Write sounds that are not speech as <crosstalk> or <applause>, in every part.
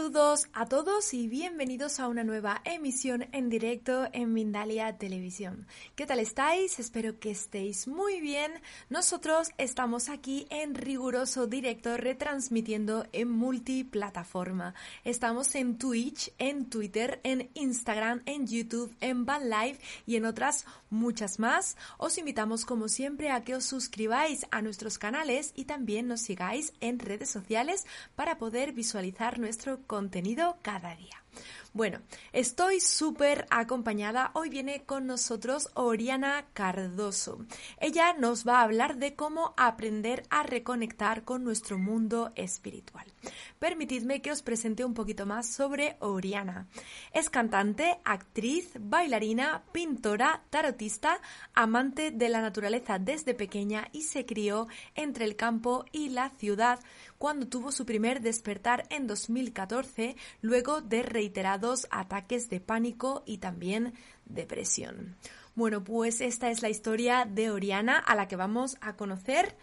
Saludos a todos y bienvenidos a una nueva emisión en directo en Mindalia Televisión. ¿Qué tal estáis? Espero que estéis muy bien. Nosotros estamos aquí en riguroso directo retransmitiendo en multiplataforma. Estamos en Twitch, en Twitter, en Instagram, en YouTube, en Van Live y en otras muchas más. Os invitamos como siempre a que os suscribáis a nuestros canales y también nos sigáis en redes sociales para poder visualizar nuestro contenido cada día. Bueno, estoy súper acompañada. Hoy viene con nosotros Oriana Cardoso. Ella nos va a hablar de cómo aprender a reconectar con nuestro mundo espiritual. Permitidme que os presente un poquito más sobre Oriana. Es cantante, actriz, bailarina, pintora, tarotista, amante de la naturaleza desde pequeña y se crió entre el campo y la ciudad cuando tuvo su primer despertar en 2014 luego de reiterados ataques de pánico y también depresión. Bueno, pues esta es la historia de Oriana a la que vamos a conocer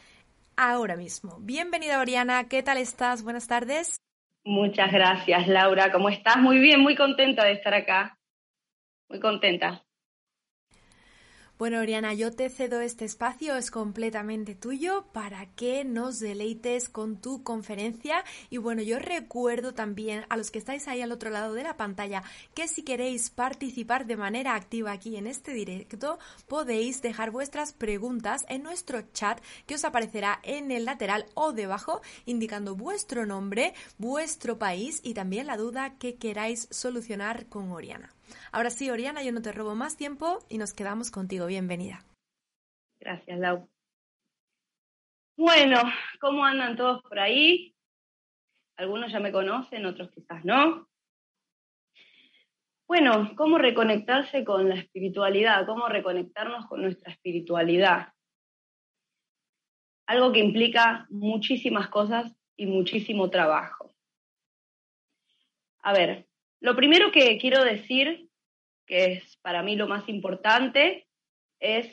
ahora mismo. Bienvenida Oriana, ¿qué tal estás? Buenas tardes. Muchas gracias Laura, ¿cómo estás? Muy bien, muy contenta de estar acá. Muy contenta. Bueno, Oriana, yo te cedo este espacio, es completamente tuyo para que nos deleites con tu conferencia. Y bueno, yo recuerdo también a los que estáis ahí al otro lado de la pantalla que si queréis participar de manera activa aquí en este directo, podéis dejar vuestras preguntas en nuestro chat que os aparecerá en el lateral o debajo, indicando vuestro nombre, vuestro país y también la duda que queráis solucionar con Oriana. Ahora sí, Oriana, yo no te robo más tiempo y nos quedamos contigo. Bienvenida. Gracias, Lau. Bueno, ¿cómo andan todos por ahí? Algunos ya me conocen, otros quizás no. Bueno, ¿cómo reconectarse con la espiritualidad? ¿Cómo reconectarnos con nuestra espiritualidad? Algo que implica muchísimas cosas y muchísimo trabajo. A ver, lo primero que quiero decir, que es para mí lo más importante, es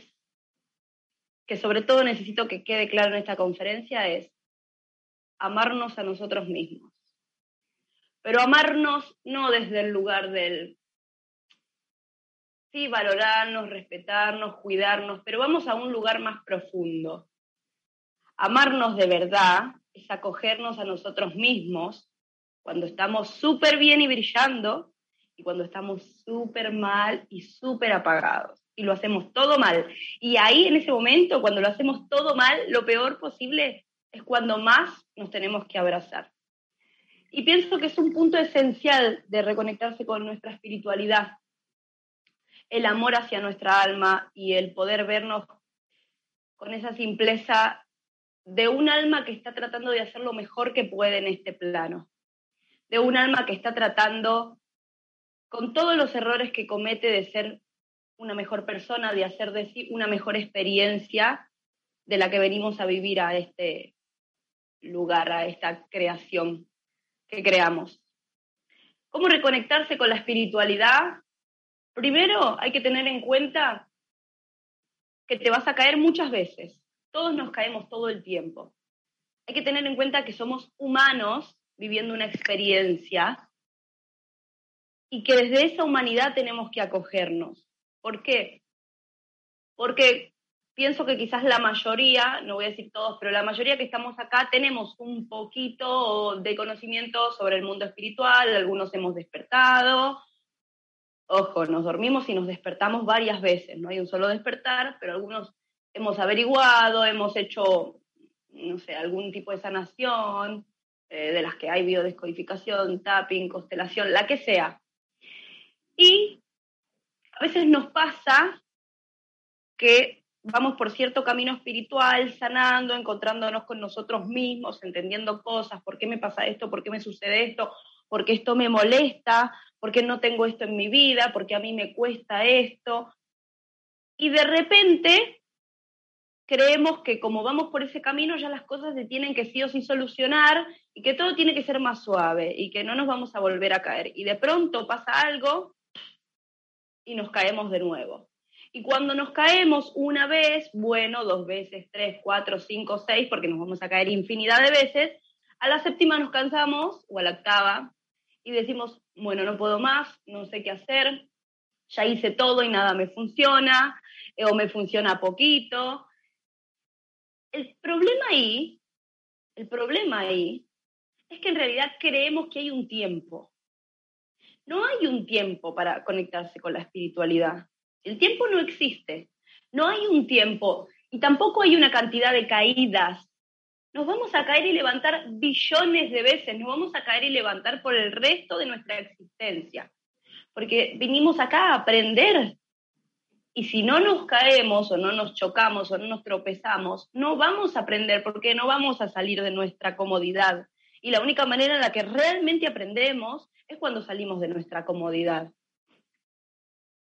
que sobre todo necesito que quede claro en esta conferencia, es amarnos a nosotros mismos. Pero amarnos no desde el lugar del, sí, valorarnos, respetarnos, cuidarnos, pero vamos a un lugar más profundo. Amarnos de verdad es acogernos a nosotros mismos cuando estamos súper bien y brillando y cuando estamos súper mal y súper apagados. Y lo hacemos todo mal. Y ahí en ese momento, cuando lo hacemos todo mal, lo peor posible es cuando más nos tenemos que abrazar. Y pienso que es un punto esencial de reconectarse con nuestra espiritualidad, el amor hacia nuestra alma y el poder vernos con esa simpleza de un alma que está tratando de hacer lo mejor que puede en este plano de un alma que está tratando con todos los errores que comete de ser una mejor persona, de hacer de sí una mejor experiencia de la que venimos a vivir a este lugar, a esta creación que creamos. ¿Cómo reconectarse con la espiritualidad? Primero hay que tener en cuenta que te vas a caer muchas veces. Todos nos caemos todo el tiempo. Hay que tener en cuenta que somos humanos viviendo una experiencia y que desde esa humanidad tenemos que acogernos. ¿Por qué? Porque pienso que quizás la mayoría, no voy a decir todos, pero la mayoría que estamos acá tenemos un poquito de conocimiento sobre el mundo espiritual, algunos hemos despertado, Ojo, nos dormimos y nos despertamos varias veces, no hay un solo despertar, pero algunos hemos averiguado, hemos hecho, no sé, algún tipo de sanación, eh, de las que hay biodescodificación, tapping, constelación, la que sea. Y a veces nos pasa que vamos por cierto camino espiritual, sanando, encontrándonos con nosotros mismos, entendiendo cosas, por qué me pasa esto, por qué me sucede esto, por qué esto me molesta, por qué no tengo esto en mi vida, por qué a mí me cuesta esto. Y de repente creemos que como vamos por ese camino ya las cosas se tienen que sí o sí solucionar y que todo tiene que ser más suave y que no nos vamos a volver a caer. Y de pronto pasa algo y nos caemos de nuevo. Y cuando nos caemos una vez, bueno, dos veces, tres, cuatro, cinco, seis, porque nos vamos a caer infinidad de veces, a la séptima nos cansamos, o a la octava, y decimos, bueno, no puedo más, no sé qué hacer, ya hice todo y nada me funciona, eh, o me funciona poquito. El problema ahí, el problema ahí, es que en realidad creemos que hay un tiempo. No hay un tiempo para conectarse con la espiritualidad. El tiempo no existe. No hay un tiempo y tampoco hay una cantidad de caídas. Nos vamos a caer y levantar billones de veces, nos vamos a caer y levantar por el resto de nuestra existencia. Porque vinimos acá a aprender. Y si no nos caemos o no nos chocamos o no nos tropezamos, no vamos a aprender porque no vamos a salir de nuestra comodidad. Y la única manera en la que realmente aprendemos es cuando salimos de nuestra comodidad.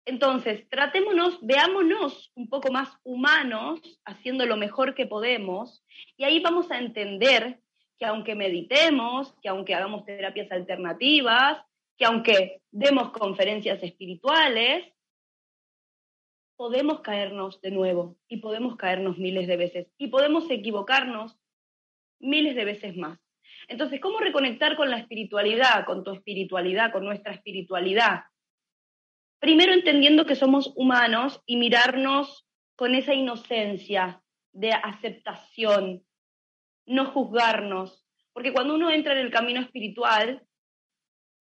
Entonces, tratémonos, veámonos un poco más humanos, haciendo lo mejor que podemos, y ahí vamos a entender que aunque meditemos, que aunque hagamos terapias alternativas, que aunque demos conferencias espirituales, podemos caernos de nuevo y podemos caernos miles de veces y podemos equivocarnos miles de veces más. Entonces, ¿cómo reconectar con la espiritualidad, con tu espiritualidad, con nuestra espiritualidad? Primero entendiendo que somos humanos y mirarnos con esa inocencia de aceptación, no juzgarnos, porque cuando uno entra en el camino espiritual,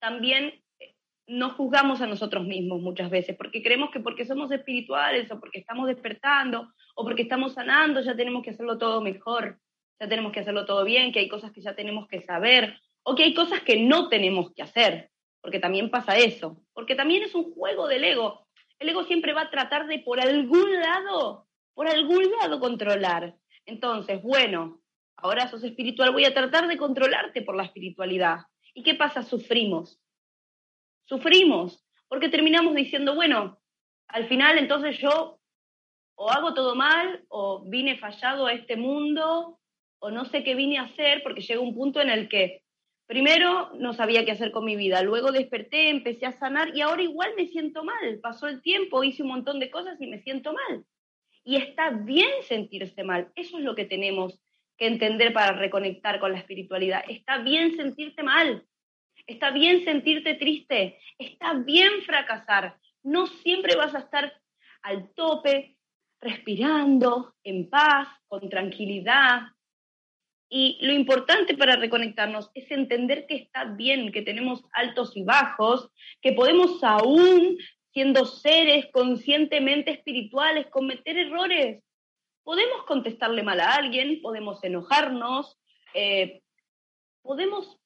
también eh, no juzgamos a nosotros mismos muchas veces, porque creemos que porque somos espirituales o porque estamos despertando o porque estamos sanando, ya tenemos que hacerlo todo mejor, ya tenemos que hacerlo todo bien, que hay cosas que ya tenemos que saber o que hay cosas que no tenemos que hacer porque también pasa eso, porque también es un juego del ego. El ego siempre va a tratar de por algún lado, por algún lado controlar. Entonces, bueno, ahora sos espiritual, voy a tratar de controlarte por la espiritualidad. ¿Y qué pasa? Sufrimos. Sufrimos, porque terminamos diciendo, bueno, al final entonces yo o hago todo mal, o vine fallado a este mundo, no sé qué vine a hacer, porque llega un punto en el que Primero no sabía qué hacer con mi vida, luego desperté, empecé a sanar y ahora igual me siento mal. Pasó el tiempo, hice un montón de cosas y me siento mal. Y está bien sentirse mal, eso es lo que tenemos que entender para reconectar con la espiritualidad. Está bien sentirte mal, está bien sentirte triste, está bien fracasar. No siempre vas a estar al tope, respirando, en paz, con tranquilidad, y lo importante para reconectarnos es entender que está bien, que tenemos altos y bajos, que podemos aún, siendo seres conscientemente espirituales, cometer errores. Podemos contestarle mal a alguien, podemos enojarnos, eh, podemos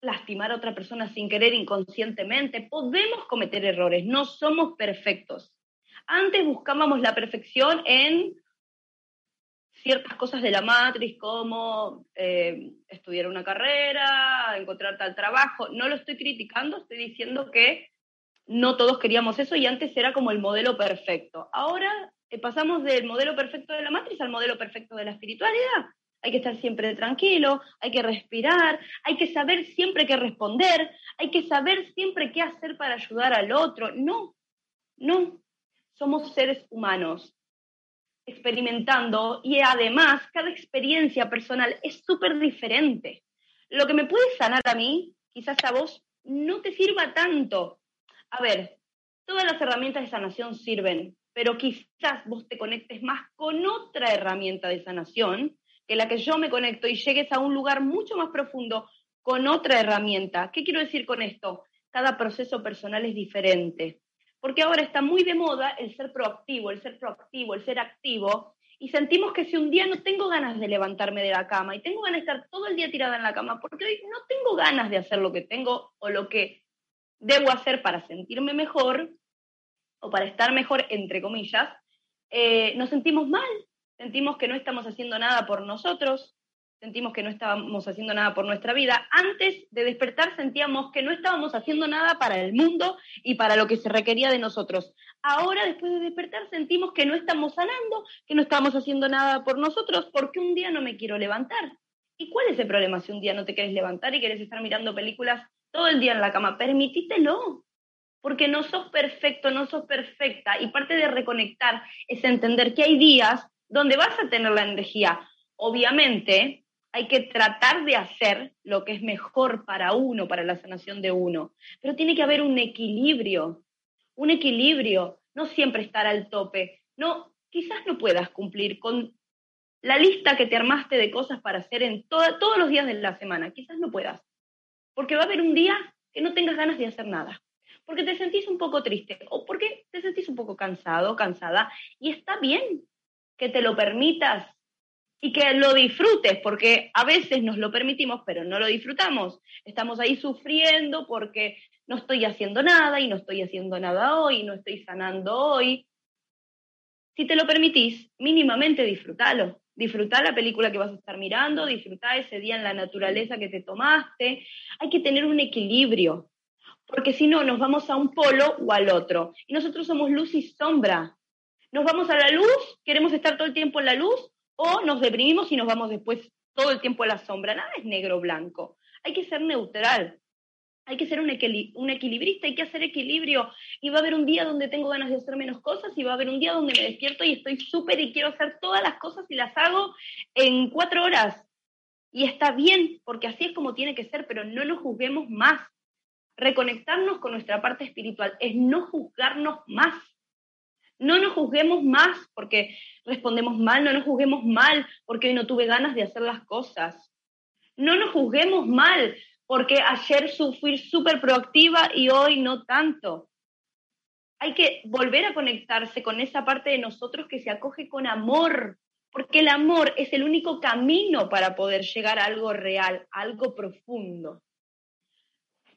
lastimar a otra persona sin querer inconscientemente, podemos cometer errores, no somos perfectos. Antes buscábamos la perfección en ciertas cosas de la matriz, como eh, estudiar una carrera, encontrar tal trabajo. No lo estoy criticando, estoy diciendo que no todos queríamos eso y antes era como el modelo perfecto. Ahora eh, pasamos del modelo perfecto de la matriz al modelo perfecto de la espiritualidad. Hay que estar siempre tranquilo, hay que respirar, hay que saber siempre qué responder, hay que saber siempre qué hacer para ayudar al otro. No, no, somos seres humanos experimentando y además cada experiencia personal es súper diferente. Lo que me puede sanar a mí, quizás a vos, no te sirva tanto. A ver, todas las herramientas de sanación sirven, pero quizás vos te conectes más con otra herramienta de sanación que la que yo me conecto y llegues a un lugar mucho más profundo con otra herramienta. ¿Qué quiero decir con esto? Cada proceso personal es diferente. Porque ahora está muy de moda el ser proactivo, el ser proactivo, el ser activo, y sentimos que si un día no tengo ganas de levantarme de la cama y tengo ganas de estar todo el día tirada en la cama, porque hoy no tengo ganas de hacer lo que tengo o lo que debo hacer para sentirme mejor o para estar mejor, entre comillas, eh, nos sentimos mal, sentimos que no estamos haciendo nada por nosotros, sentimos que no estábamos haciendo nada por nuestra vida. Antes de despertar sentíamos que no estábamos haciendo nada para el mundo y para lo que se requería de nosotros. Ahora, después de despertar, sentimos que no estamos sanando, que no estamos haciendo nada por nosotros porque un día no me quiero levantar. ¿Y cuál es el problema si un día no te quieres levantar y quieres estar mirando películas todo el día en la cama? Permitítelo, porque no sos perfecto, no sos perfecta. Y parte de reconectar es entender que hay días donde vas a tener la energía. Obviamente, hay que tratar de hacer lo que es mejor para uno, para la sanación de uno, pero tiene que haber un equilibrio, un equilibrio, no siempre estar al tope. No, quizás no puedas cumplir con la lista que te armaste de cosas para hacer en todos los días de la semana, quizás no puedas, porque va a haber un día que no tengas ganas de hacer nada, porque te sentís un poco triste. O porque te sentís un poco cansado, cansada, y está bien que te lo permitas y que lo disfrutes, porque a veces nos lo permitimos, pero no lo disfrutamos. Estamos ahí sufriendo porque no estoy haciendo nada y no estoy haciendo nada hoy, no estoy sanando hoy. Si te lo permitís, mínimamente disfrútalo. Disfrutar la película que vas a estar mirando, disfrutar ese día en la naturaleza que te tomaste. Hay que tener un equilibrio, porque si no, nos vamos a un polo o al otro. Y nosotros somos luz y sombra. Nos vamos a la luz, queremos estar todo el tiempo en la luz, o nos deprimimos y nos vamos después todo el tiempo a la sombra. Nada es negro o blanco. Hay que ser neutral. Hay que ser un, equilibrista, hay que hacer equilibrio. Y va a haber un día donde tengo ganas de hacer menos cosas y va a haber un día donde me despierto y estoy súper y quiero hacer todas las cosas y las hago en cuatro horas. Y está bien, porque así es como tiene que ser, pero no nos juzguemos más. Reconectarnos con nuestra parte espiritual es no juzgarnos más. No nos juzguemos más porque respondemos mal, no nos juzguemos mal porque hoy no tuve ganas de hacer las cosas. No nos juzguemos mal porque ayer fui súper proactiva y hoy no tanto. Hay que volver a conectarse con esa parte de nosotros que se acoge con amor, porque el amor es el único camino para poder llegar a algo real, algo profundo.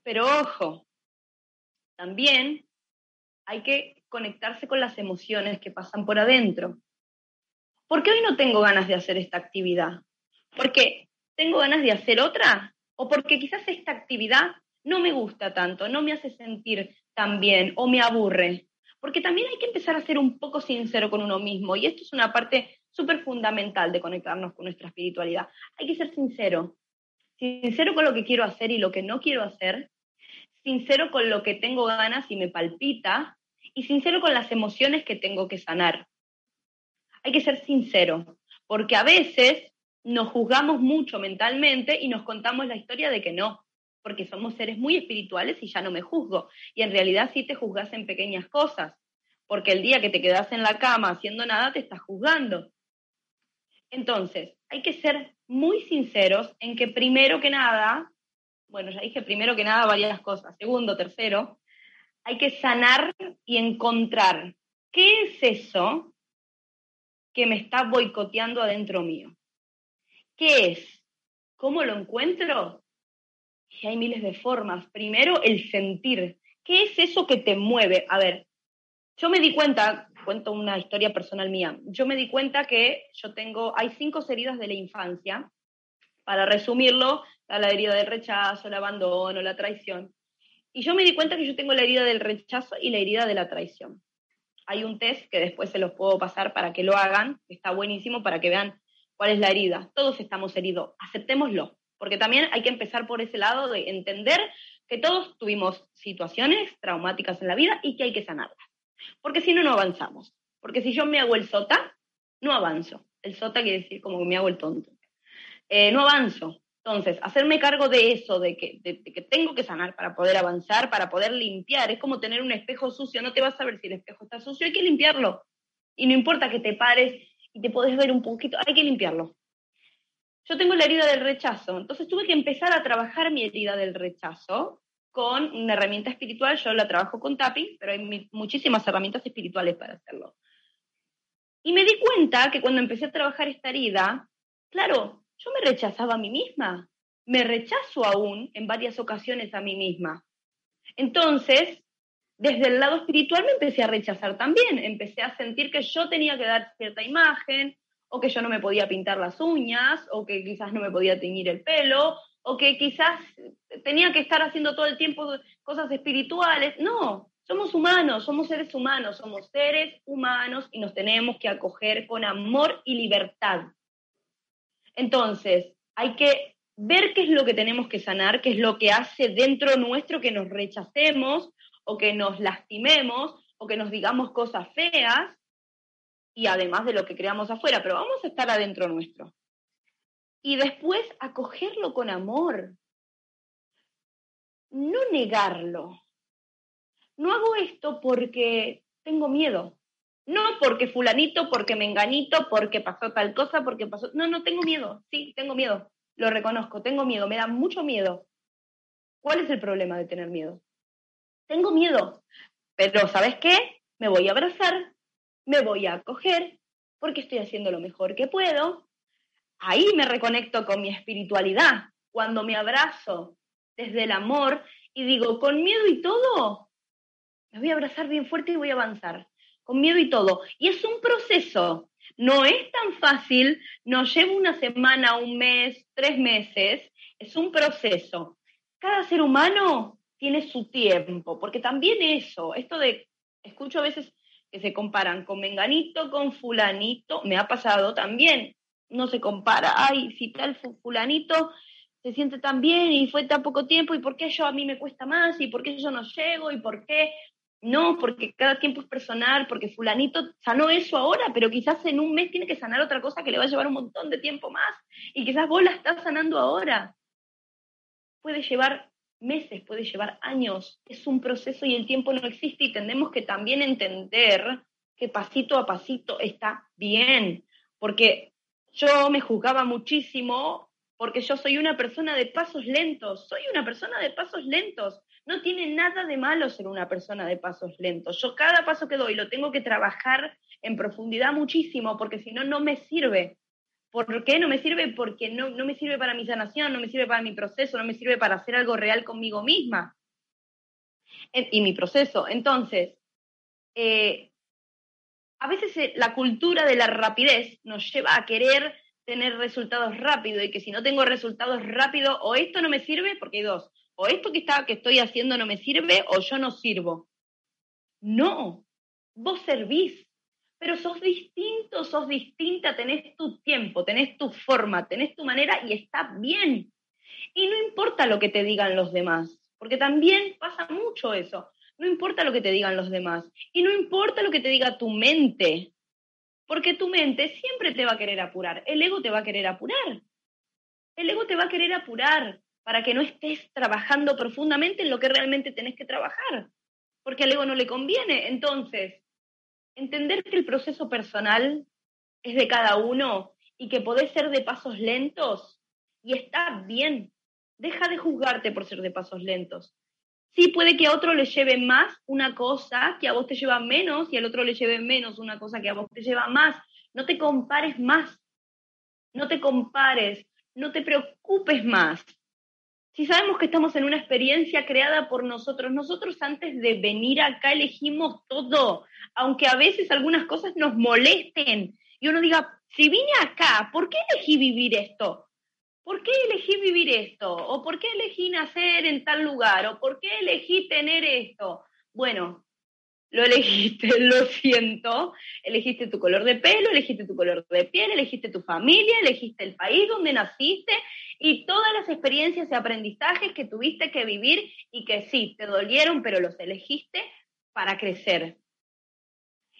Pero ojo, también hay que conectarse con las emociones que pasan por adentro. ¿Por qué hoy no tengo ganas de hacer esta actividad? ¿Porque tengo ganas de hacer otra? ¿O porque quizás esta actividad no me gusta tanto, no me hace sentir tan bien o me aburre? Porque también hay que empezar a ser un poco sincero con uno mismo y esto es una parte súper fundamental de conectarnos con nuestra espiritualidad. Hay que ser sincero, sincero con lo que quiero hacer y lo que no quiero hacer, sincero con lo que tengo ganas y me palpita y sincero con las emociones que tengo que sanar. Hay que ser sincero, porque a veces nos juzgamos mucho mentalmente y nos contamos la historia de que no, porque somos seres muy espirituales y ya no me juzgo. Y en realidad sí te juzgas en pequeñas cosas, porque el día que te quedas en la cama haciendo nada te estás juzgando. Entonces, hay que ser muy sinceros en que primero que nada, bueno, ya dije primero que nada varias cosas. Segundo, tercero, hay que sanar y encontrar qué es eso que me está boicoteando adentro mío. ¿Qué es? ¿Cómo lo encuentro? Y hay miles de formas. Primero, el sentir. ¿Qué es eso que te mueve? A ver, yo me di cuenta, cuento una historia personal mía, yo me di cuenta que yo tengo, hay cinco heridas de la infancia. Para resumirlo, la herida del rechazo, el abandono, la traición. Y yo me di cuenta que yo tengo la herida del rechazo y la herida de la traición. Hay un test que después se los puedo pasar para que lo hagan, está buenísimo para que vean cuál es la herida. Todos estamos heridos, aceptémoslo, porque también hay que empezar por ese lado de entender que todos tuvimos situaciones traumáticas en la vida y que hay que sanarlas. Porque si no, no avanzamos. Porque si yo me hago el sota, no avanzo. El sota quiere decir como que me hago el tonto. Eh, no avanzo. Entonces, hacerme cargo de eso, de que, tengo que sanar para poder avanzar, para poder limpiar, es como tener un espejo sucio, no te vas a ver si el espejo está sucio, hay que limpiarlo. Y no importa que te pares y te podés ver un poquito, hay que limpiarlo. Yo tengo la herida del rechazo, entonces tuve que empezar a trabajar mi herida del rechazo con una herramienta espiritual, yo la trabajo con tapping, pero hay muchísimas herramientas espirituales para hacerlo. Y me di cuenta que cuando empecé a trabajar esta herida, claro, yo me rechazaba a mí misma, me rechazo aún en varias ocasiones a mí misma. Entonces, desde el lado espiritual me empecé a rechazar también, empecé a sentir que yo tenía que dar cierta imagen, o que yo no me podía pintar las uñas, o que quizás no me podía teñir el pelo, o que quizás tenía que estar haciendo todo el tiempo cosas espirituales. No, somos humanos, somos seres humanos, somos seres humanos y nos tenemos que acoger con amor y libertad. Entonces, hay que ver qué es lo que tenemos que sanar, qué es lo que hace dentro nuestro que nos rechacemos o que nos lastimemos o que nos digamos cosas feas y además de lo que creamos afuera, pero vamos a estar adentro nuestro. Y después acogerlo con amor, no negarlo. No hago esto porque tengo miedo, no porque fulanito, porque menganito, porque pasó tal cosa, porque pasó... No, no tengo miedo, sí, tengo miedo, lo reconozco, tengo miedo, me da mucho miedo. ¿Cuál es el problema de tener miedo? Tengo miedo, pero ¿sabes qué? Me voy a abrazar, me voy a acoger porque estoy haciendo lo mejor que puedo. Ahí me reconecto con mi espiritualidad, cuando me abrazo desde el amor y digo, con miedo y todo, me voy a abrazar bien fuerte y voy a avanzar, con miedo y todo. Y es un proceso, no es tan fácil, no lleva una semana, un mes, tres meses, es un proceso. Cada ser humano tiene su tiempo, porque también eso, esto de, escucho a veces que se comparan con menganito, con fulanito, me ha pasado también, no se compara, ay, si tal fulanito se siente tan bien y fue tan poco tiempo, ¿y por qué yo a mí me cuesta más? ¿Y por qué yo no llego? ¿Y por qué? No, porque cada tiempo es personal, porque fulanito sanó eso ahora, pero quizás en un mes tiene que sanar otra cosa que le va a llevar un montón de tiempo más, y quizás vos la estás sanando ahora. Puede llevar meses, puede llevar años. Es un proceso y el tiempo no existe y tenemos que también entender que pasito a pasito está bien, porque yo me juzgaba muchísimo porque yo soy una persona de pasos lentos, soy una persona de pasos lentos. No tiene nada de malo ser una persona de pasos lentos. Yo cada paso que doy lo tengo que trabajar en profundidad muchísimo porque si no, no me sirve. ¿Por qué no me sirve? Porque no, no me sirve para mi sanación, no me sirve para mi proceso, no me sirve para hacer algo real conmigo misma y mi proceso. Entonces, eh, a veces eh, la cultura de la rapidez nos lleva a querer tener resultados rápidos y que si no tengo resultados rápidos, o esto no me sirve, porque hay dos, o esto que, está, que estoy haciendo no me sirve, o yo no sirvo. No, vos servís, pero sos distinto, sos distinta, tenés tu tiempo, tenés tu forma, tenés tu manera y está bien. Y no importa lo que te digan los demás, porque también pasa mucho eso. No importa lo que te digan los demás y no importa lo que te diga tu mente, porque tu mente siempre te va a querer apurar, el ego te va a querer apurar. El ego te va a querer apurar para que no estés trabajando profundamente en lo que realmente tenés que trabajar, porque al ego no le conviene. Entonces, entender que el proceso personal es de cada uno y que podés ser de pasos lentos y está bien. Deja de juzgarte por ser de pasos lentos. Sí, puede que a otro le lleve más una cosa que a vos te lleva menos y al otro le lleve menos una cosa que a vos te lleva más. No te compares más. No te compares. No te preocupes más. Si sabemos que estamos en una experiencia creada por nosotros, nosotros antes de venir acá elegimos todo, aunque a veces algunas cosas nos molesten y uno diga, si vine acá, ¿por qué elegí vivir esto? ¿Por qué elegí vivir esto? ¿O por qué elegí nacer en tal lugar? ¿O por qué elegí tener esto? Bueno, lo elegiste, <laughs> lo siento, elegiste tu color de pelo, elegiste tu color de piel, elegiste tu familia, elegiste el país donde naciste y todas las experiencias y aprendizajes que tuviste que vivir y que sí, te dolieron, pero los elegiste para crecer.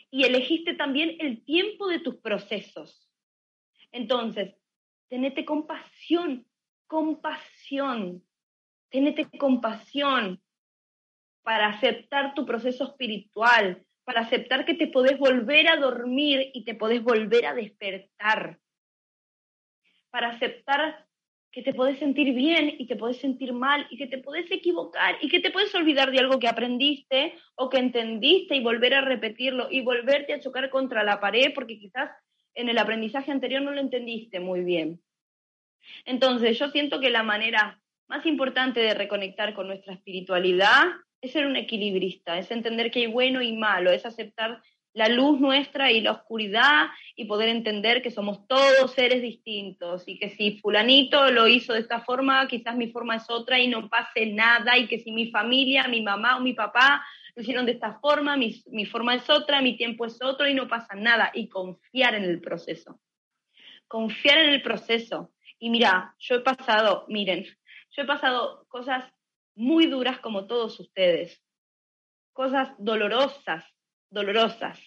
Y elegiste también el tiempo de tus procesos. Entonces, tenete compasión, compasión, tenete compasión para aceptar tu proceso espiritual, para aceptar que te podés volver a dormir y te podés volver a despertar, para aceptar que te podés sentir bien y te podés sentir mal y que te podés equivocar y que te puedes olvidar de algo que aprendiste o que entendiste y volver a repetirlo y volverte a chocar contra la pared porque quizás en el aprendizaje anterior no lo entendiste muy bien. Entonces, yo siento que la manera más importante de reconectar con nuestra espiritualidad es ser un equilibrista, es entender que hay bueno y malo, es aceptar la luz nuestra y la oscuridad y poder entender que somos todos seres distintos y que si fulanito lo hizo de esta forma, quizás mi forma es otra y no pase nada y que si mi familia, mi mamá o mi papá lo hicieron de esta forma, mi, mi forma es otra, mi tiempo es otro y no pasa nada y confiar en el proceso. Confiar en el proceso. Y mira, yo he pasado, miren, yo he pasado cosas muy duras como todos ustedes, cosas dolorosas dolorosas,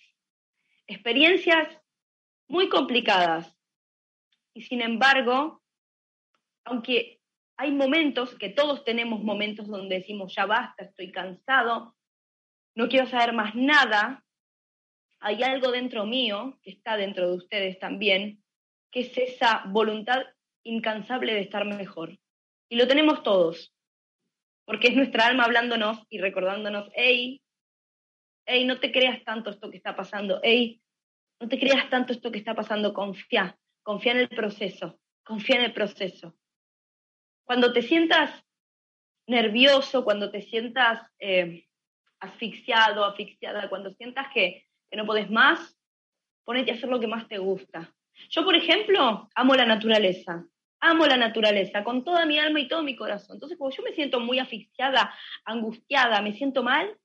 experiencias muy complicadas. Y sin embargo, aunque hay momentos, que todos tenemos momentos donde decimos, ya basta, estoy cansado, no quiero saber más nada, hay algo dentro mío, que está dentro de ustedes también, que es esa voluntad incansable de estar mejor. Y lo tenemos todos, porque es nuestra alma hablándonos y recordándonos, hey, hey, no te creas tanto esto que está pasando, hey, no te creas tanto esto que está pasando, confía, confía en el proceso, confía en el proceso. Cuando te sientas nervioso, cuando te sientas eh, asfixiado, asfixiada, cuando sientas que, que no podés más, ponete a hacer lo que más te gusta. Yo, por ejemplo, amo la naturaleza, amo la naturaleza con toda mi alma y todo mi corazón. Entonces, cuando yo me siento muy asfixiada, angustiada, me siento mal,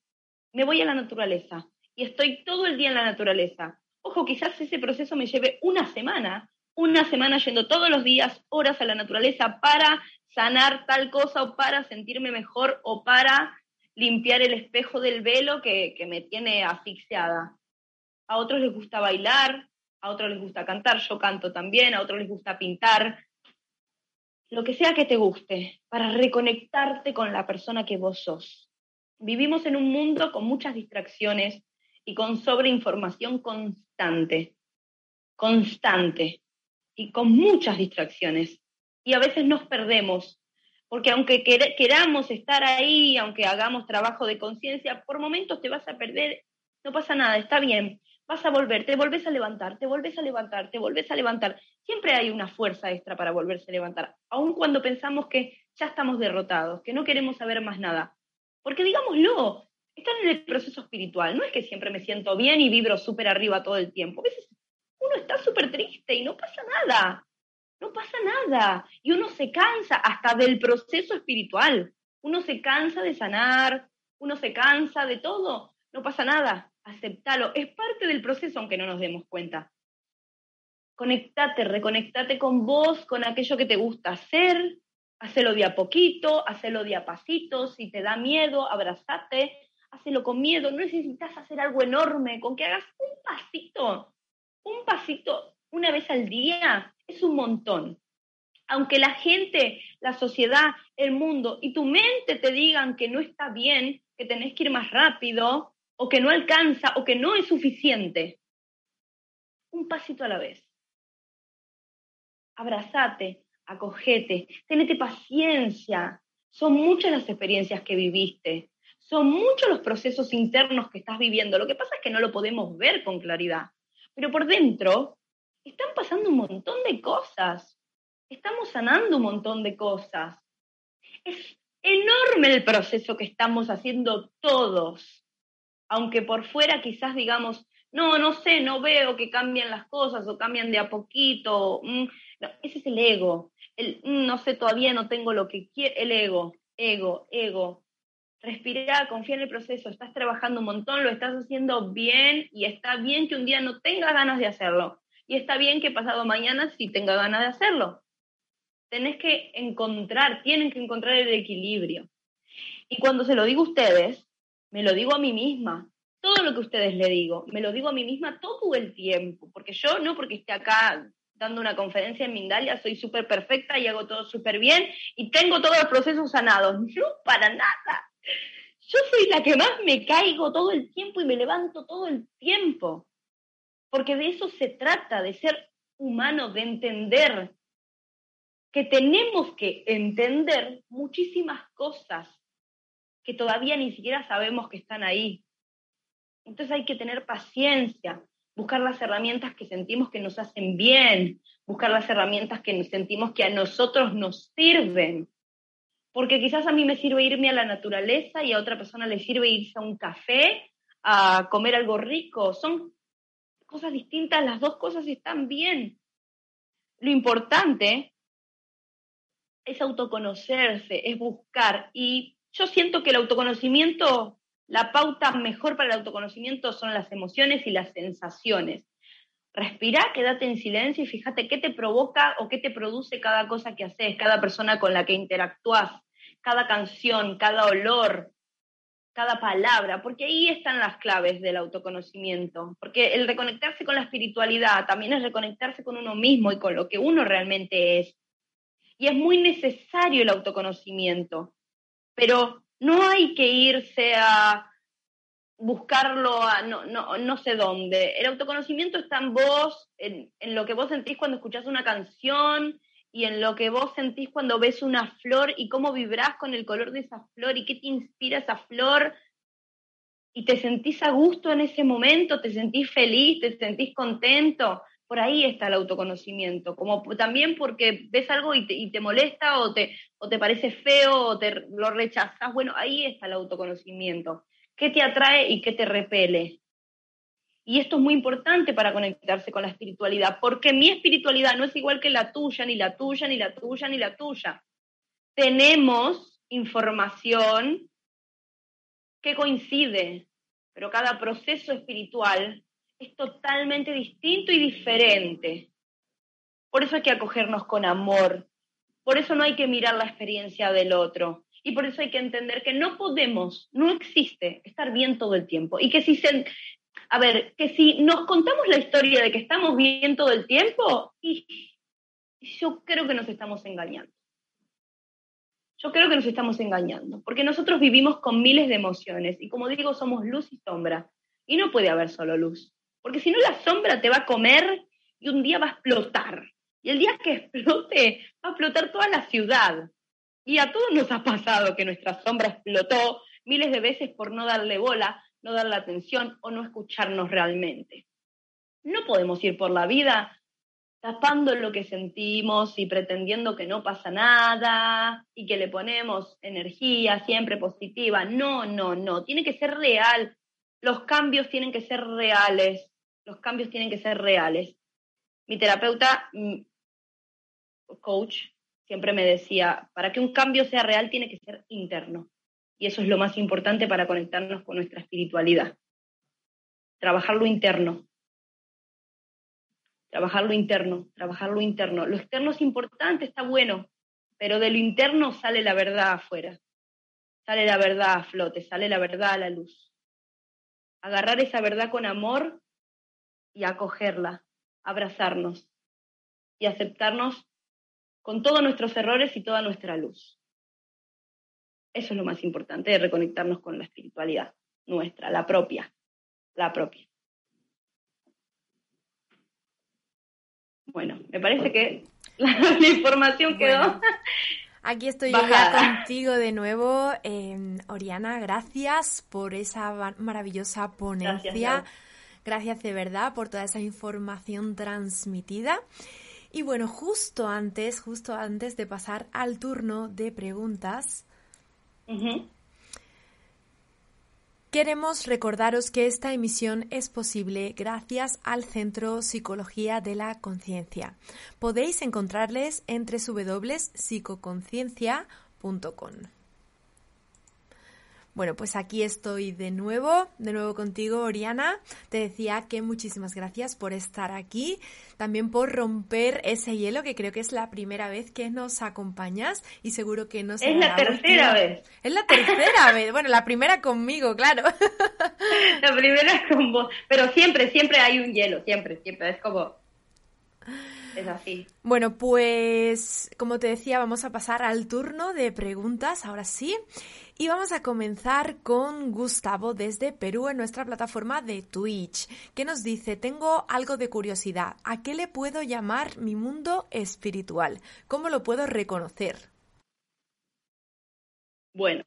me voy a la naturaleza y estoy todo el día en la naturaleza. Ojo, quizás ese proceso me lleve una semana, una semana yendo todos los días, horas a la naturaleza para sanar tal cosa o para sentirme mejor o para limpiar el espejo del velo que, que me tiene asfixiada. A otros les gusta bailar, a otros les gusta cantar, yo canto también, a otros les gusta pintar, lo que sea que te guste, para reconectarte con la persona que vos sos. Vivimos en un mundo con muchas distracciones y con sobreinformación constante, constante y con muchas distracciones. Y a veces nos perdemos, porque aunque queramos estar ahí, aunque hagamos trabajo de conciencia, por momentos te vas a perder, no pasa nada, está bien, vas a volver, te volvés a levantar, te volvés a levantar, te volvés a levantar. Siempre hay una fuerza extra para volverse a levantar, aun cuando pensamos que ya estamos derrotados, que no queremos saber más nada. Porque digámoslo, están en el proceso espiritual. No es que siempre me siento bien y vibro súper arriba todo el tiempo. A veces uno está súper triste y no pasa nada. No pasa nada. Y uno se cansa hasta del proceso espiritual. Uno se cansa de sanar, uno se cansa de todo. No pasa nada. Aceptalo. Es parte del proceso aunque no nos demos cuenta. Conectate, reconectate con vos, con aquello que te gusta hacer, Hacelo de a poquito, hacelo de a pasito, si te da miedo, abrazate, hacelo con miedo, no necesitas hacer algo enorme, con que hagas un pasito, un pasito una vez al día es un montón. Aunque la gente, la sociedad, el mundo y tu mente te digan que no está bien, que tenés que ir más rápido, o que no alcanza, o que no es suficiente, un pasito a la vez. Abrazate, acogete, tenete paciencia. Son muchas las experiencias que viviste, son muchos los procesos internos que estás viviendo. Lo que pasa es que no lo podemos ver con claridad, pero por dentro están pasando un montón de cosas. Estamos sanando un montón de cosas. Es enorme el proceso que estamos haciendo todos. Aunque por fuera quizás digamos, no, no sé, no veo que cambien las cosas o cambian de a poquito. Ese es el ego el mm, no sé, todavía no tengo lo que quiero, el ego, ego, ego. Respirar, confía en el proceso, estás trabajando un montón, lo estás haciendo bien y está bien que un día no tengas ganas de hacerlo. Y está bien que pasado mañana sí tenga ganas de hacerlo. Tenés que encontrar, tienen que encontrar el equilibrio. Y cuando se lo digo a ustedes, me lo digo a mí misma. Todo lo que ustedes le digo, me lo digo a mí misma todo el tiempo. Porque yo, no porque esté acá dando una conferencia en Mindalia, soy súper perfecta y hago todo súper bien y tengo todos los procesos sanados. No, para nada. Yo soy la que más me caigo todo el tiempo y me levanto todo el tiempo. Porque de eso se trata, de ser humano, de entender que tenemos que entender muchísimas cosas que todavía ni siquiera sabemos que están ahí. Entonces hay que tener paciencia, buscar las herramientas que sentimos que nos hacen bien, buscar las herramientas que sentimos que a nosotros nos sirven. Porque quizás a mí me sirve irme a la naturaleza y a otra persona le sirve irse a un café, a comer algo rico. Son cosas distintas, las dos cosas están bien. Lo importante es autoconocerse, es buscar. Y yo siento que el autoconocimiento la pauta mejor para el autoconocimiento son las emociones y las sensaciones. Respira, quédate en silencio y fíjate qué te provoca o qué te produce cada cosa que haces, cada persona con la que interactúas, cada canción, cada olor, cada palabra, porque ahí están las claves del autoconocimiento. Porque el reconectarse con la espiritualidad también es reconectarse con uno mismo y con lo que uno realmente es. Y es muy necesario el autoconocimiento, pero no hay que irse a buscarlo a no, no, no sé dónde. El autoconocimiento está en vos, en, en, lo que vos sentís cuando escuchás una canción y en lo que vos sentís cuando ves una flor y cómo vibrás con el color de esa flor y qué te inspira esa flor. Y te sentís a gusto en ese momento, te sentís feliz, te sentís contento por ahí está el autoconocimiento, como también porque ves algo y te, molesta o te, o te parece feo o te lo rechazas, bueno, ahí está el autoconocimiento. ¿Qué te atrae y qué te repele? Y esto es muy importante para conectarse con la espiritualidad, porque mi espiritualidad no es igual que la tuya, ni la tuya, ni la tuya, ni la tuya. Tenemos información que coincide, pero cada proceso espiritual es totalmente distinto y diferente. Por eso hay que acogernos con amor. Por eso no hay que mirar la experiencia del otro. Y por eso hay que entender que no podemos, no existe estar bien todo el tiempo. Y que si se, a ver, que si nos contamos la historia de que estamos bien todo el tiempo, y yo creo que nos estamos engañando. Yo creo que nos estamos engañando, porque nosotros vivimos con miles de emociones y como digo, somos luz y sombra, y no puede haber solo luz. Porque si no, la sombra te va a comer y un día va a explotar. Y el día que explote, va a explotar toda la ciudad. Y a todos nos ha pasado que nuestra sombra explotó miles de veces por no darle bola, no darle atención o no escucharnos realmente. No podemos ir por la vida tapando lo que sentimos y pretendiendo que no pasa nada y que le ponemos energía siempre positiva. No, no, no. Tiene que ser real. Los cambios tienen que ser reales, los cambios tienen que ser reales. Mi terapeuta, mm, coach, siempre me decía, para que un cambio sea real tiene que ser interno. Y eso es lo más importante para conectarnos con nuestra espiritualidad. Trabajar lo interno. Trabajar lo interno, trabajar lo interno. Lo externo es importante, está bueno, pero de lo interno sale la verdad afuera. Sale la verdad a flote, sale la verdad a la luz agarrar esa verdad con amor y acogerla, abrazarnos y aceptarnos con todos nuestros errores y toda nuestra luz. Eso es lo más importante de reconectarnos con la espiritualidad nuestra, la propia, la propia. Bueno, me parece que <laughs> la, información quedó. Aquí estoy yo ya contigo de nuevo. Eh, Oriana, gracias por esa maravillosa ponencia. Gracias, de verdad por toda esa información transmitida. Y bueno, justo antes, justo antes de pasar al turno de preguntas, Queremos recordaros que esta emisión es posible gracias al Centro Psicología de la Conciencia. Podéis encontrarles en www.psicoconciencia.com. Bueno, pues aquí estoy de nuevo, de nuevo contigo, Oriana. Te decía que muchísimas gracias por estar aquí, también por romper ese hielo, que creo que es la primera vez que nos acompañas y seguro que no Es la, tercera vez. Es la tercera vez. Bueno, la primera conmigo, claro. <laughs> La primera con vos. Pero siempre, siempre hay un hielo, siempre, siempre. Es como Es así. Bueno, pues como te decía, vamos a pasar al turno de preguntas, ahora sí. Y vamos a comenzar con Gustavo desde Perú en nuestra plataforma de Twitch, que nos dice, tengo algo de curiosidad, ¿a qué le puedo llamar mi mundo espiritual? ¿Cómo lo puedo reconocer? Bueno,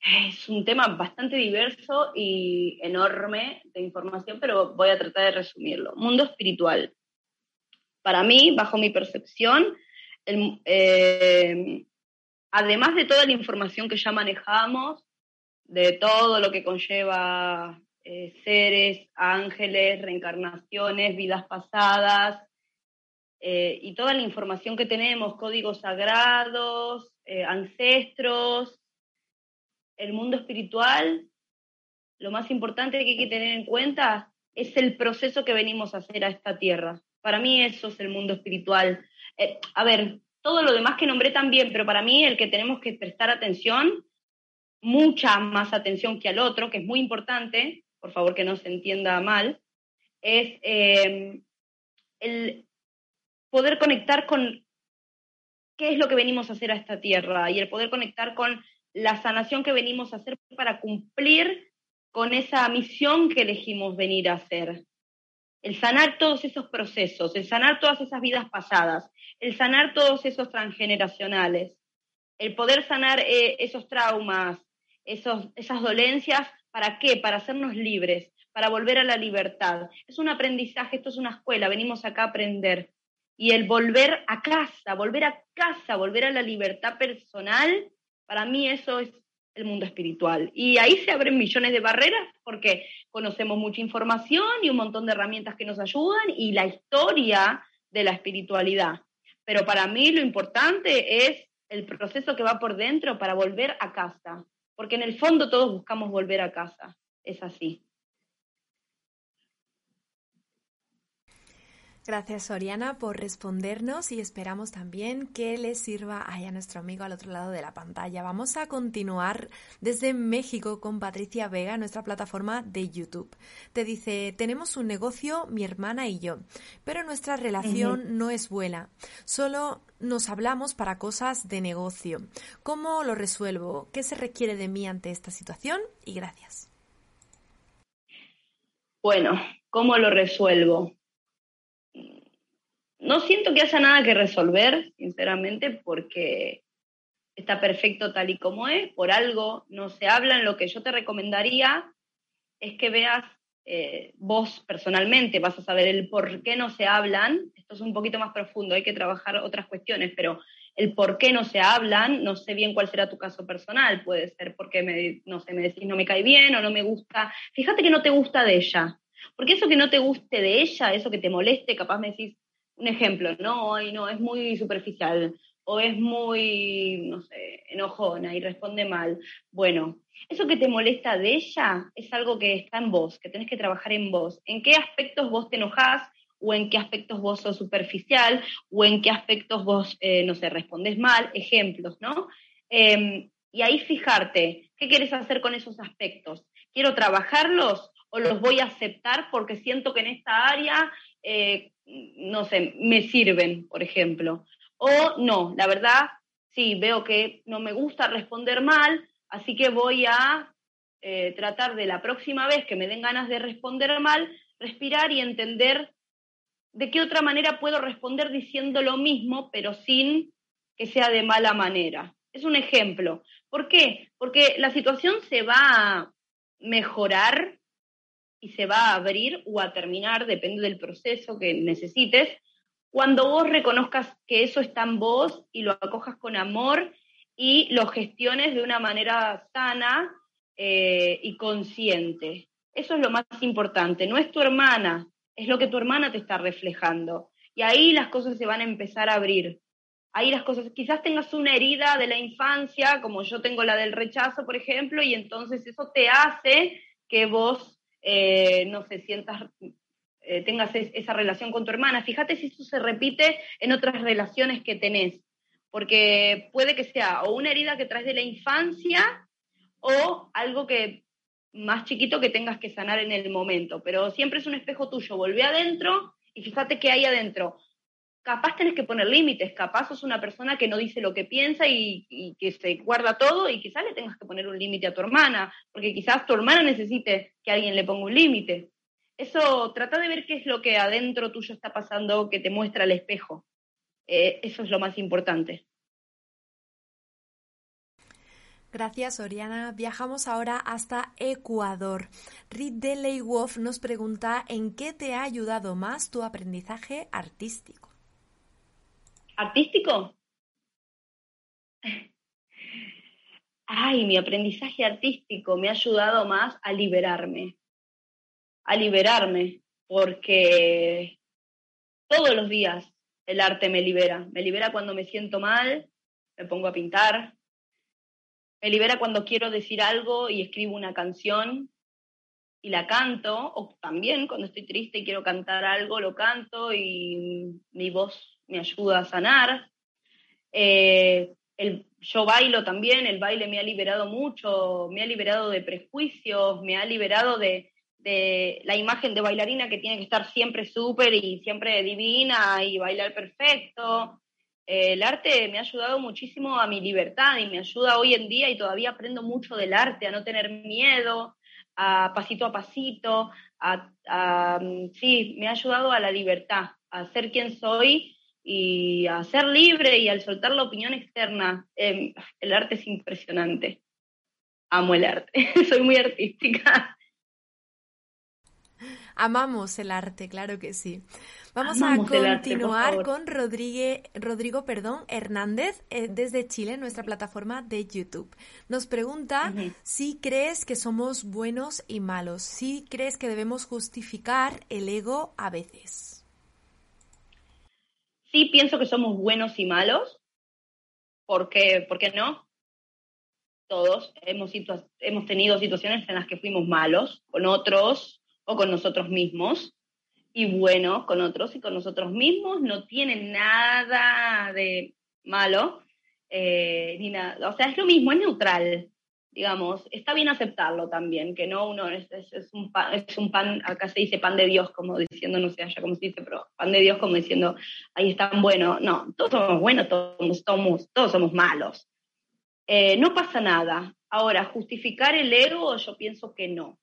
es un tema bastante diverso y enorme de información, pero voy a tratar de resumirlo. Mundo espiritual. Para mí, bajo mi percepción, eh, además de toda la información que ya manejamos, de todo lo que conlleva eh, seres, ángeles, reencarnaciones, vidas pasadas, eh, y toda la información que tenemos, códigos sagrados, ancestros, el mundo espiritual, lo más importante que hay que tener en cuenta es el proceso que venimos a hacer a esta tierra. Para mí eso es el mundo espiritual. Eh, a ver, todo lo demás que nombré también, pero para mí el que tenemos que prestar atención, mucha más atención que al otro, que es muy importante, por favor que no se entienda mal, es eh, el poder conectar con qué es lo que venimos a hacer a esta tierra y el poder conectar con la sanación que venimos a hacer para cumplir con esa misión que elegimos venir a hacer. El sanar todos esos procesos, el sanar todas esas vidas pasadas, el sanar todos esos transgeneracionales, el poder sanar eh, esos traumas, esos, esas dolencias, ¿para qué? Para hacernos libres, para volver a la libertad. Es un aprendizaje, esto es una escuela, venimos acá a aprender. Y el volver a casa, volver a casa, volver a la libertad personal, para mí eso es el mundo espiritual. Y ahí se abren millones de barreras porque conocemos mucha información y un montón de herramientas que nos ayudan y la historia de la espiritualidad. Pero para mí lo importante es el proceso que va por dentro para volver a casa, porque en el fondo todos buscamos volver a casa. Es así. Gracias, Oriana, por respondernos y esperamos también que les sirva a nuestro amigo al otro lado de la pantalla. Vamos a continuar desde México con Patricia Vega, nuestra plataforma de YouTube. Te dice, tenemos un negocio, mi hermana y yo, pero nuestra relación no es buena. Solo nos hablamos para cosas de negocio. ¿Cómo lo resuelvo? ¿Qué se requiere de mí ante esta situación? Y gracias. Bueno, ¿cómo lo resuelvo? No siento que haya nada que resolver, sinceramente, porque está perfecto tal y como es, por algo no se habla. Lo que yo te recomendaría es que veas eh, vos personalmente, vas a saber el por qué no se hablan. Esto es un poquito más profundo, hay que trabajar otras cuestiones, pero el por qué no se hablan, no sé bien cuál será tu caso personal, puede ser porque me, no sé, me decís no me cae bien o no me gusta. Fíjate que no te gusta de ella, porque eso que no te guste de ella, eso que te moleste, capaz me decís, un ejemplo, ¿no? Ay, no, es muy superficial o es muy, no sé, enojona y responde mal. Bueno, eso que te molesta de ella es algo que está en vos, que tenés que trabajar en vos. ¿En qué aspectos vos te enojás? o en qué aspectos vos sos superficial, o en qué aspectos vos, eh, no sé, respondes mal, ejemplos, ¿no? Em, y ahí fijarte, ¿qué quieres hacer con esos aspectos? ¿Quiero trabajarlos o los voy a aceptar porque siento que en esta área eh, no sé, me sirven, por ejemplo. O no, la verdad, sí, veo que no me gusta responder mal, así que voy a eh, tratar de la próxima vez que me den ganas de responder mal, respirar y entender de qué otra manera puedo responder diciendo lo mismo, pero sin que sea de mala manera. Es un ejemplo. ¿Por qué? Porque la situación se va a mejorar y se va a abrir o a terminar, depende del proceso que necesites, cuando vos reconozcas que eso está en vos y lo acojas con amor y lo gestiones de una manera sana eh, y consciente. Eso es lo más importante. No es tu hermana, es lo que tu hermana te está reflejando. Y ahí las cosas se van a empezar a abrir. Ahí las cosas, quizás tengas una herida de la infancia, como yo tengo la del rechazo, por ejemplo, y entonces eso te hace que vos eh, no sé, sientas, eh, tengas esa relación con tu hermana. Fíjate si eso se repite en otras relaciones que tenés, porque puede que sea o una herida que traes de la infancia o algo que más chiquito que tengas que sanar en el momento, pero siempre es un espejo tuyo. Volvé adentro Y fíjate qué hay adentro. Capaz tenés que poner límites, capaz sos una persona que no dice lo que piensa y, que se guarda todo y quizás le tengas que poner un límite a tu hermana, porque quizás tu hermana necesite que alguien le ponga un límite. Eso, trata de ver qué es lo que adentro tuyo está pasando, que te muestra el espejo. Eh, eso es lo más importante. Gracias, Oriana. Viajamos ahora hasta Ecuador. Ridley Wolf nos pregunta en qué te ha ayudado más tu aprendizaje artístico. ¿Artístico? Ay, mi aprendizaje artístico me ha ayudado más a liberarme. A liberarme, porque todos los días el arte me libera. Me libera cuando me siento mal, me pongo a pintar, me libera cuando quiero decir algo y escribo una canción y la canto, o también cuando estoy triste y quiero cantar algo, lo canto y mi voz me ayuda a sanar. Eh, el, yo bailo también, el baile me ha liberado mucho, me ha liberado de prejuicios, me ha liberado de, de la imagen de bailarina que tiene que estar siempre súper y siempre divina y bailar perfecto el arte me ha ayudado muchísimo a mi libertad y me ayuda hoy en día y todavía aprendo mucho del arte, a no tener miedo, a pasito a pasito, a, sí, me ha ayudado a la libertad, a ser quien soy y a ser libre y al soltar la opinión externa. Em, el arte es impresionante. Amo el arte, <laughs> soy muy artística. Amamos el arte, claro que sí. Vamos a continuar con Rodrigue, Rodrigo perdón, Hernández eh, desde Chile, nuestra plataforma de YouTube. Nos pregunta si crees que somos buenos y malos, si crees que debemos justificar el ego a veces. Sí, pienso que somos buenos y malos. ¿Por qué, ¿Por qué no? Todos hemos, hemos tenido situaciones en las que fuimos malos con otros o con nosotros mismos y bueno con otros y con nosotros mismos, no tiene nada de malo, eh, ni nada, o sea, es lo mismo, es neutral, digamos, está bien aceptarlo también, que no uno es, es, un pan, es un pan, acá se dice pan de Dios, como diciendo, no sé allá cómo se dice, pero pan de Dios como diciendo, ahí están buenos, no, todos somos buenos, todos somos, todos somos malos. Eh, no pasa nada. Ahora, justificar el ego, yo pienso que no.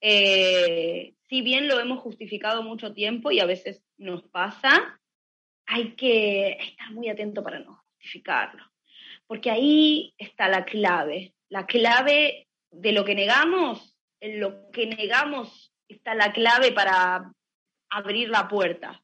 Eh, si bien lo hemos justificado mucho tiempo y a veces nos pasa, hay que estar muy atento para no justificarlo, porque ahí está la clave, la clave de lo que negamos, en lo que negamos está la clave para abrir la puerta.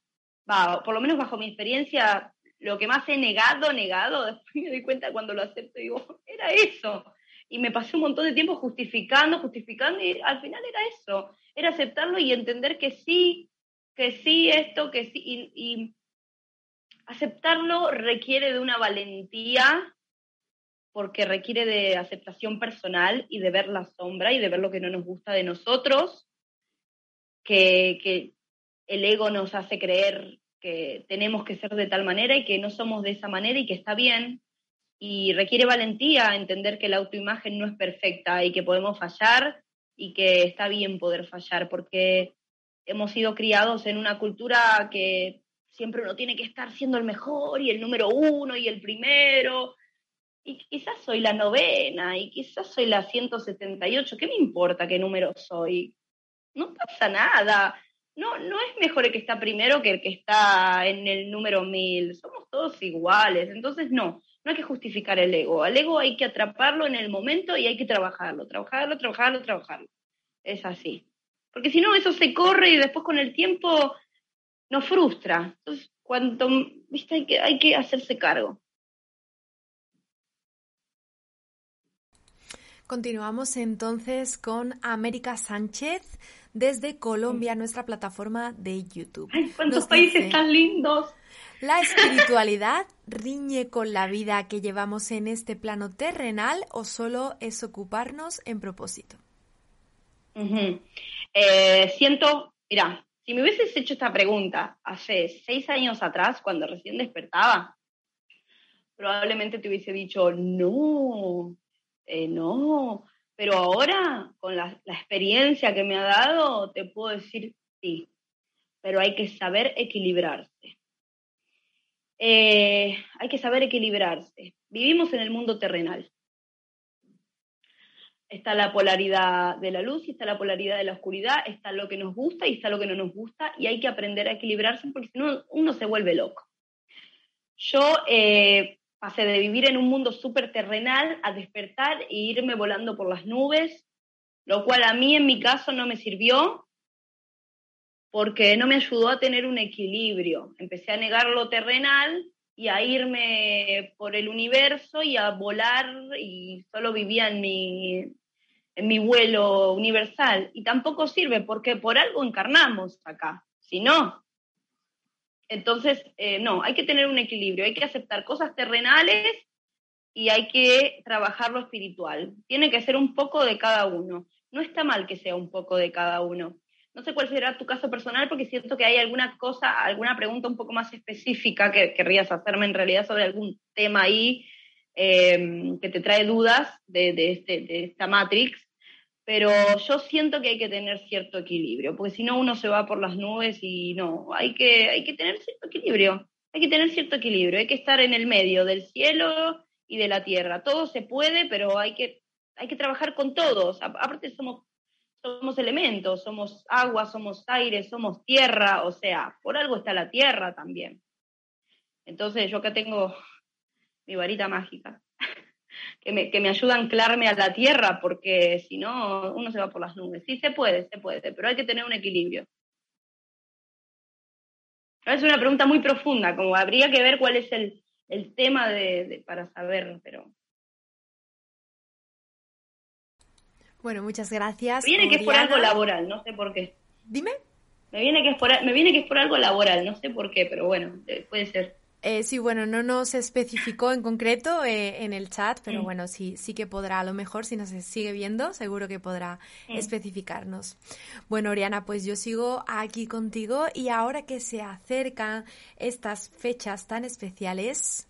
por lo menos bajo mi experiencia, lo que más he negado, negado, <laughs> después me doy cuenta cuando lo acepto digo, era eso y me pasé un montón de tiempo justificando, justificando, y al final era eso, era aceptarlo y entender que sí, que sí, esto, que sí, y, aceptarlo requiere de una valentía, porque requiere de aceptación personal y de ver la sombra y de ver lo que no nos gusta de nosotros, que, que el ego nos hace creer que tenemos que ser de tal manera y que no somos de esa manera y que está bien, y requiere valentía entender que la autoimagen no es perfecta y que podemos fallar y que está bien poder fallar porque hemos sido criados en una cultura que siempre uno tiene que estar siendo el mejor y el número uno y el primero. Y quizás soy la novena y quizás soy la 178. ¿Qué me importa qué número soy? No pasa nada. No, no es mejor el que está primero que el que está en el número mil. Somos todos iguales. Entonces, no no hay que justificar el ego. Al ego hay que atraparlo en el momento y hay que trabajarlo, trabajarlo, trabajarlo, trabajarlo. Es así. Porque si no, eso se corre y después con el tiempo nos frustra. Entonces, cuanto, viste, hay que, hay que hacerse cargo. Continuamos entonces con América Sánchez desde Colombia, nuestra plataforma de YouTube. ¡Ay, cuántos países tan lindos! ¿La espiritualidad riñe con la vida que llevamos en este plano terrenal o solo es ocuparnos en propósito? Eh, siento, mira, si me hubieses hecho esta pregunta hace seis años atrás, cuando recién despertaba, probablemente te hubiese dicho, no, eh, no, pero ahora, con la, experiencia que me ha dado, te puedo decir sí. pero hay que saber equilibrarse. Eh, hay que saber equilibrarse. Vivimos en el mundo terrenal. Está la polaridad de la luz y está la polaridad de la oscuridad, está lo que nos gusta y está lo que no nos gusta, y hay que aprender a equilibrarse porque si no uno se vuelve loco. Yo eh, pasé de vivir en un mundo súper terrenal a despertar e irme volando por las nubes, lo cual a mí en mi caso no me sirvió porque no me ayudó a tener un equilibrio. Empecé a negar lo terrenal y a irme por el universo y a volar y solo vivía en mi, en mi vuelo universal. Y tampoco sirve porque por algo encarnamos acá. Si no, entonces, eh, no, hay que tener un equilibrio, hay que aceptar cosas terrenales y hay que trabajar lo espiritual. Tiene que ser un poco de cada uno. No está mal que sea un poco de cada uno. No sé cuál será tu caso personal porque siento que hay alguna cosa, alguna pregunta un poco más específica que querrías hacerme en realidad sobre algún tema ahí em, que te trae dudas de, este, de esta Matrix. Pero yo siento que hay que tener cierto equilibrio, porque si no uno se va por las nubes y no, hay que, hay que tener cierto equilibrio, hay que tener cierto equilibrio, hay que estar en el medio del cielo y de la tierra. Todo se puede, pero hay que, hay que trabajar con todos. Aparte somos somos elementos, somos agua, somos aire, somos tierra, o sea, por algo está la tierra también. Entonces yo acá tengo mi varita mágica, que me, que me ayuda a anclarme a la tierra, porque si no, uno se va por las nubes. Sí se puede, se puede, pero hay que tener un equilibrio. Es una pregunta muy profunda, como habría que ver cuál es el, el tema de, para saber, pero Bueno, muchas gracias. Me viene que es por algo laboral, no sé por qué. Dime. Me viene que es por, me viene que es por algo laboral, no sé por qué, pero bueno, eh, puede ser. Eh, sí, bueno, no nos especificó en concreto eh, en el chat, pero mm. bueno, sí, sí que podrá, a lo mejor si nos sigue viendo, seguro que podrá mm. especificarnos. Bueno, Oriana, pues yo sigo aquí contigo y ahora que se acercan estas fechas tan especiales,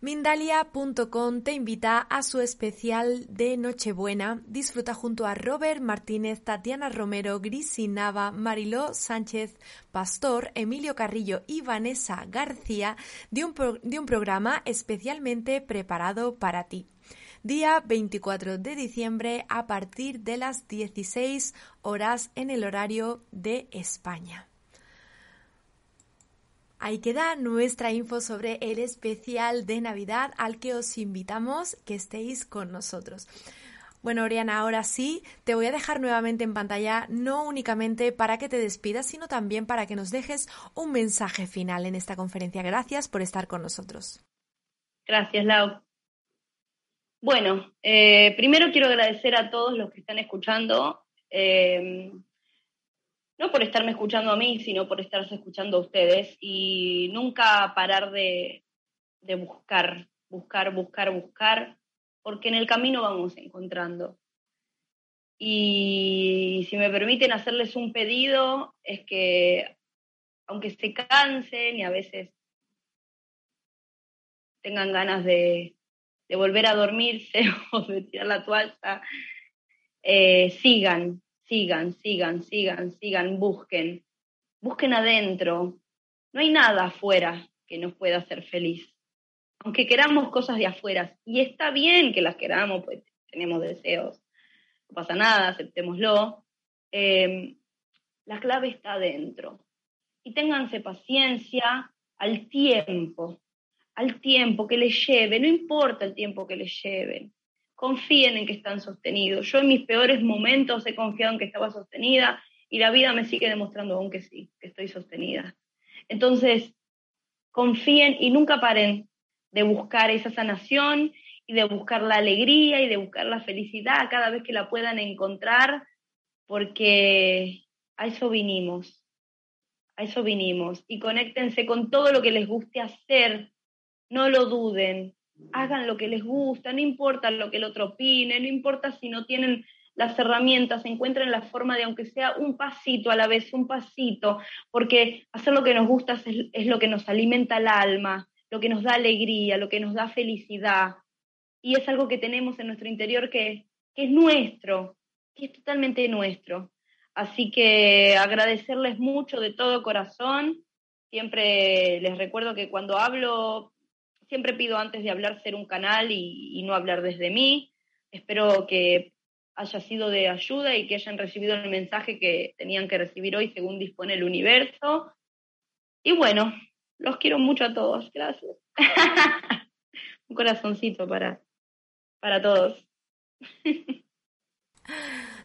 Mindalia.com te invita a su especial de Nochebuena. Disfruta junto a Robert Martínez, Tatiana Romero, Grisi Nava, Mariló Sánchez Pastor, Emilio Carrillo y Vanessa García de un, de un programa especialmente preparado para ti. Día 24 de diciembre a partir de las 16 horas en el horario de España. Ahí queda nuestra info sobre el especial de Navidad al que os invitamos que estéis con nosotros. Bueno, Oriana, ahora sí, te voy a dejar nuevamente en pantalla, no únicamente para que te despidas, sino también para que nos dejes un mensaje final en esta conferencia. Gracias por estar con nosotros. Gracias, Lau. Bueno, eh, primero quiero agradecer a todos los que están escuchando. Eh, no por estarme escuchando a mí, sino por estarse escuchando a ustedes y nunca parar de, buscar, buscar, buscar, buscar, porque en el camino vamos encontrando. Y si me permiten hacerles un pedido, es que aunque se cansen y a veces tengan ganas de, volver a dormirse <laughs> o de tirar la toalla, eh, sigan, sigan, sigan, sigan, sigan, busquen, busquen adentro. No hay nada afuera que nos pueda hacer feliz. Aunque queramos cosas de afuera, y está bien que las queramos, pues tenemos deseos, no pasa nada, aceptémoslo. Em, la clave está adentro. Y ténganse paciencia al tiempo, al tiempo que les lleve, no importa el tiempo que les lleve confíen en que están sostenidos. Yo en mis peores momentos he confiado en que estaba sostenida y la vida me sigue demostrando aún que sí, que estoy sostenida. Entonces, confíen y nunca paren de buscar esa sanación y de buscar la alegría y de buscar la felicidad cada vez que la puedan encontrar, porque a eso vinimos, a eso vinimos. Y conéctense con todo lo que les guste hacer, no lo duden, hagan lo que les gusta, no importa lo que el otro opine, no importa si no tienen las herramientas, encuentren la forma de, aunque sea un pasito a la vez, un pasito, porque hacer lo que nos gusta es, lo que nos alimenta el alma, lo que nos da alegría, lo que nos da felicidad. Y es algo que tenemos en nuestro interior que, que es nuestro, que es totalmente nuestro. Así que agradecerles mucho de todo corazón. Siempre les recuerdo que cuando hablo, siempre pido antes de hablar ser un canal y, no hablar desde mí. Espero que haya sido de ayuda y que hayan recibido el mensaje que tenían que recibir hoy según dispone el universo. Y bueno, los quiero mucho a todos. Gracias. <laughs> un corazoncito para, para todos. <laughs>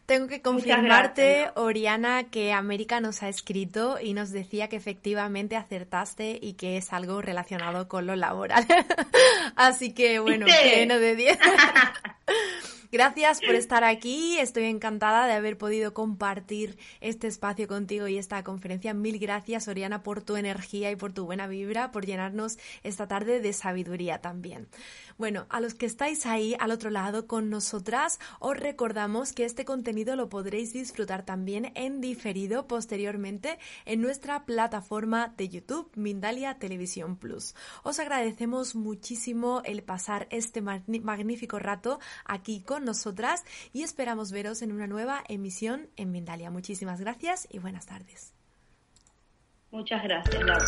Tengo que confirmarte, Oriana, que América nos ha escrito y nos decía que efectivamente acertaste y que es algo relacionado con lo laboral. <laughs> Así que bueno, lleno de 10. <laughs> Gracias por estar aquí. Estoy encantada de haber podido compartir este espacio contigo y esta conferencia. Mil gracias, Oriana, por tu energía y por tu buena vibra, por llenarnos esta tarde de sabiduría también. Bueno, a los que estáis ahí al otro lado con nosotras, os recordamos que este contenido lo podréis disfrutar también en diferido posteriormente en nuestra plataforma de YouTube, Mindalia Televisión Plus. Os agradecemos muchísimo el pasar este magnífico rato aquí nosotras y esperamos veros en una nueva emisión en Mindalia. Muchísimas gracias y buenas tardes. Muchas gracias, Laura.